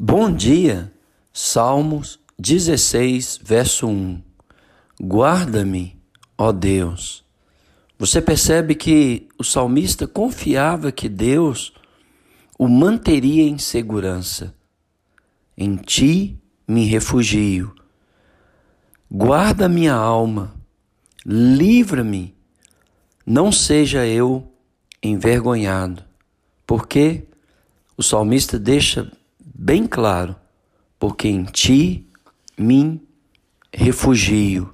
Bom dia, Salmos 16, verso 1. Guarda-me, ó Deus. Você percebe que o salmista confiava que Deus o manteria em segurança. Em ti me refugio. Guarda minha alma, livra-me, não seja eu envergonhado. Porque o salmista deixa bem claro, porque em ti me refugio.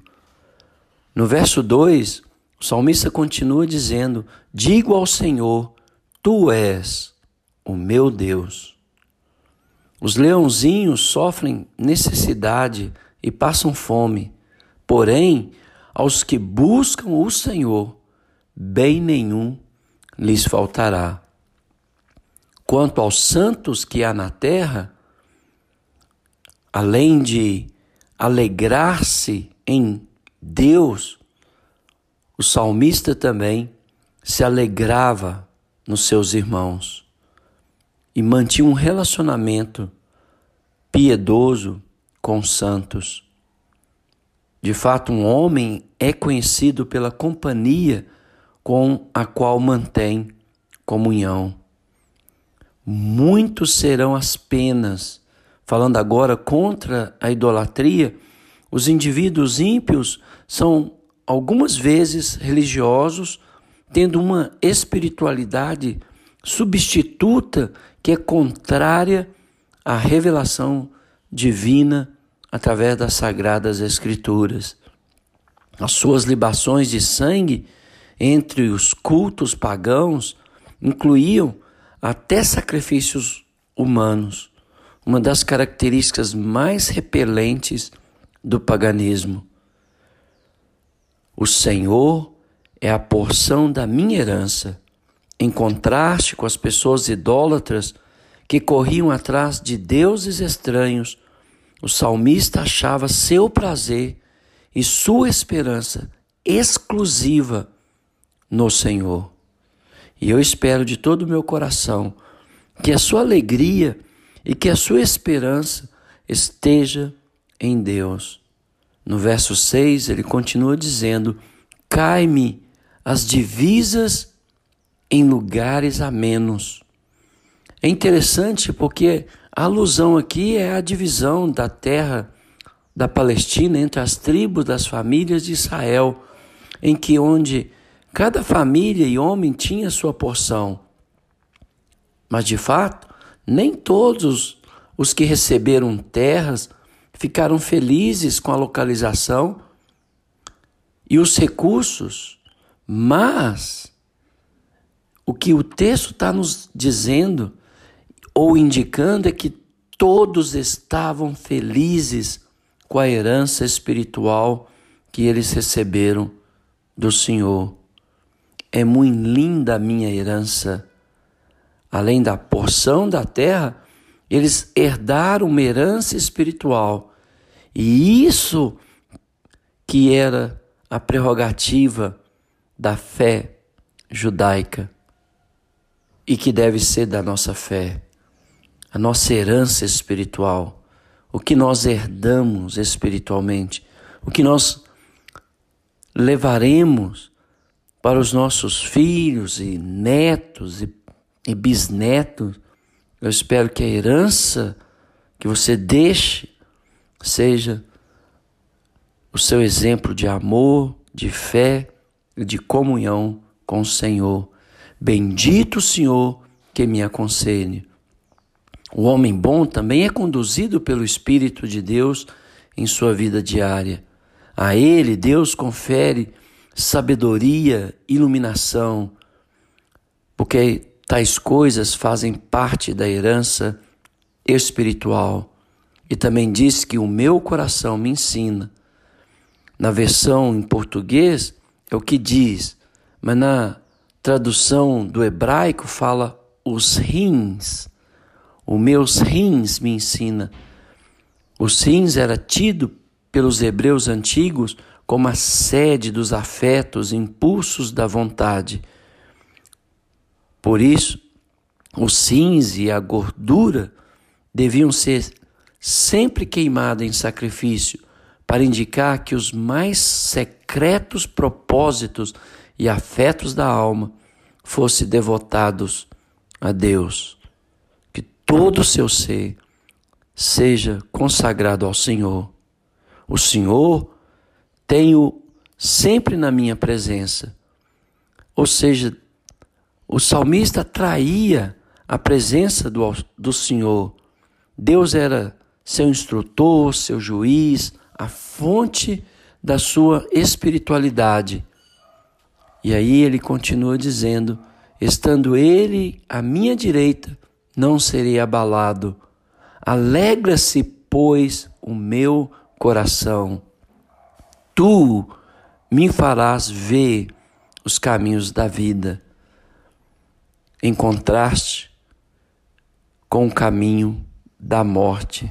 No verso 2, o salmista continua dizendo: Digo ao Senhor, tu és o meu Deus. Os leãozinhos sofrem necessidade e passam fome, porém, aos que buscam o Senhor, bem nenhum lhes faltará. Quanto aos santos que há na terra, além de alegrar-se em Deus, o salmista também se alegrava nos seus irmãos e mantinha um relacionamento piedoso com os santos. De fato, um homem é conhecido pela companhia com a qual mantém comunhão. Muitos serão as penas. Falando agora contra a idolatria, os indivíduos ímpios são algumas vezes religiosos, tendo uma espiritualidade substituta que é contrária à revelação divina através das sagradas escrituras. As suas libações de sangue entre os cultos pagãos incluíam até sacrifícios humanos, uma das características mais repelentes do paganismo. O Senhor é a porção da minha herança, em contraste com as pessoas idólatras que corriam atrás de deuses estranhos. O salmista achava seu prazer e sua esperança exclusiva no Senhor. E eu espero de todo o meu coração que a sua alegria e que a sua esperança esteja em Deus. No verso 6, ele continua dizendo: Cai-me as divisas em lugares a menos. É interessante porque a alusão aqui é a divisão da terra da Palestina entre as tribos das famílias de Israel, em que onde Cada família e homem tinha sua porção. Mas de fato, nem todos os que receberam terras ficaram felizes com a localização e os recursos, mas o que o texto está nos dizendo ou indicando é que todos estavam felizes com a herança espiritual que eles receberam do Senhor. É muito linda a minha herança. Além da porção da terra, eles herdaram uma herança espiritual. E isso que era a prerrogativa da fé judaica e que deve ser da nossa fé, a nossa herança espiritual, o que nós herdamos espiritualmente, o que nós levaremos para os nossos filhos e netos e, e bisnetos. Eu espero que a herança que você deixe seja o seu exemplo de amor, de fé e de comunhão com o Senhor. Bendito o Senhor que me aconselhe. O homem bom também é conduzido pelo Espírito de Deus em sua vida diária. A ele Deus confere sabedoria, iluminação, porque tais coisas fazem parte da herança espiritual. E também diz que o meu coração me ensina. Na versão em português é o que diz, mas na tradução do hebraico fala os rins. Os meus rins me ensina. Os rins era tido pelos hebreus antigos como a sede dos afetos, impulsos da vontade. Por isso, o cinze e a gordura deviam ser sempre queimadas em sacrifício, para indicar que os mais secretos propósitos e afetos da alma fossem devotados a Deus. Que todo o seu ser seja consagrado ao Senhor. O Senhor tenho sempre na minha presença. Ou seja, o salmista atraía a presença do, do Senhor. Deus era seu instrutor, seu juiz, a fonte da sua espiritualidade. E aí ele continua dizendo: estando ele à minha direita, não serei abalado. Alegra-se, pois, o meu coração. Tu me farás ver os caminhos da vida, em contraste com o caminho da morte.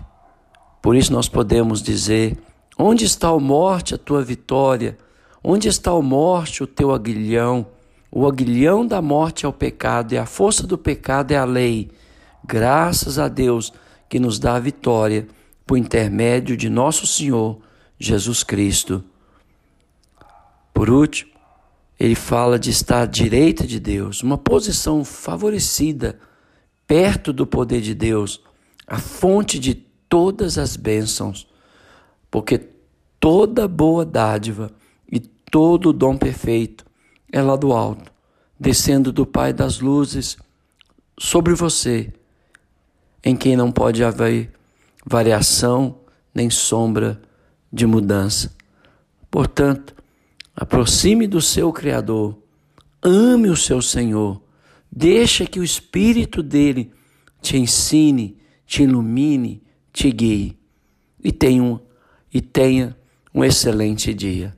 Por isso nós podemos dizer: onde está a morte, a tua vitória? Onde está a morte, o teu aguilhão? O aguilhão da morte é o pecado e a força do pecado é a lei. Graças a Deus que nos dá a vitória por intermédio de nosso Senhor Jesus Cristo. Por último, ele fala de estar à direita de Deus, uma posição favorecida, perto do poder de Deus, a fonte de todas as bênçãos, porque toda boa dádiva e todo dom perfeito é lá do alto, descendo do Pai das luzes sobre você, em quem não pode haver variação nem sombra de mudança. Portanto, Aproxime do seu Criador, ame o seu Senhor, deixa que o Espírito dele te ensine, te ilumine, te guie e tenha um, e tenha um excelente dia.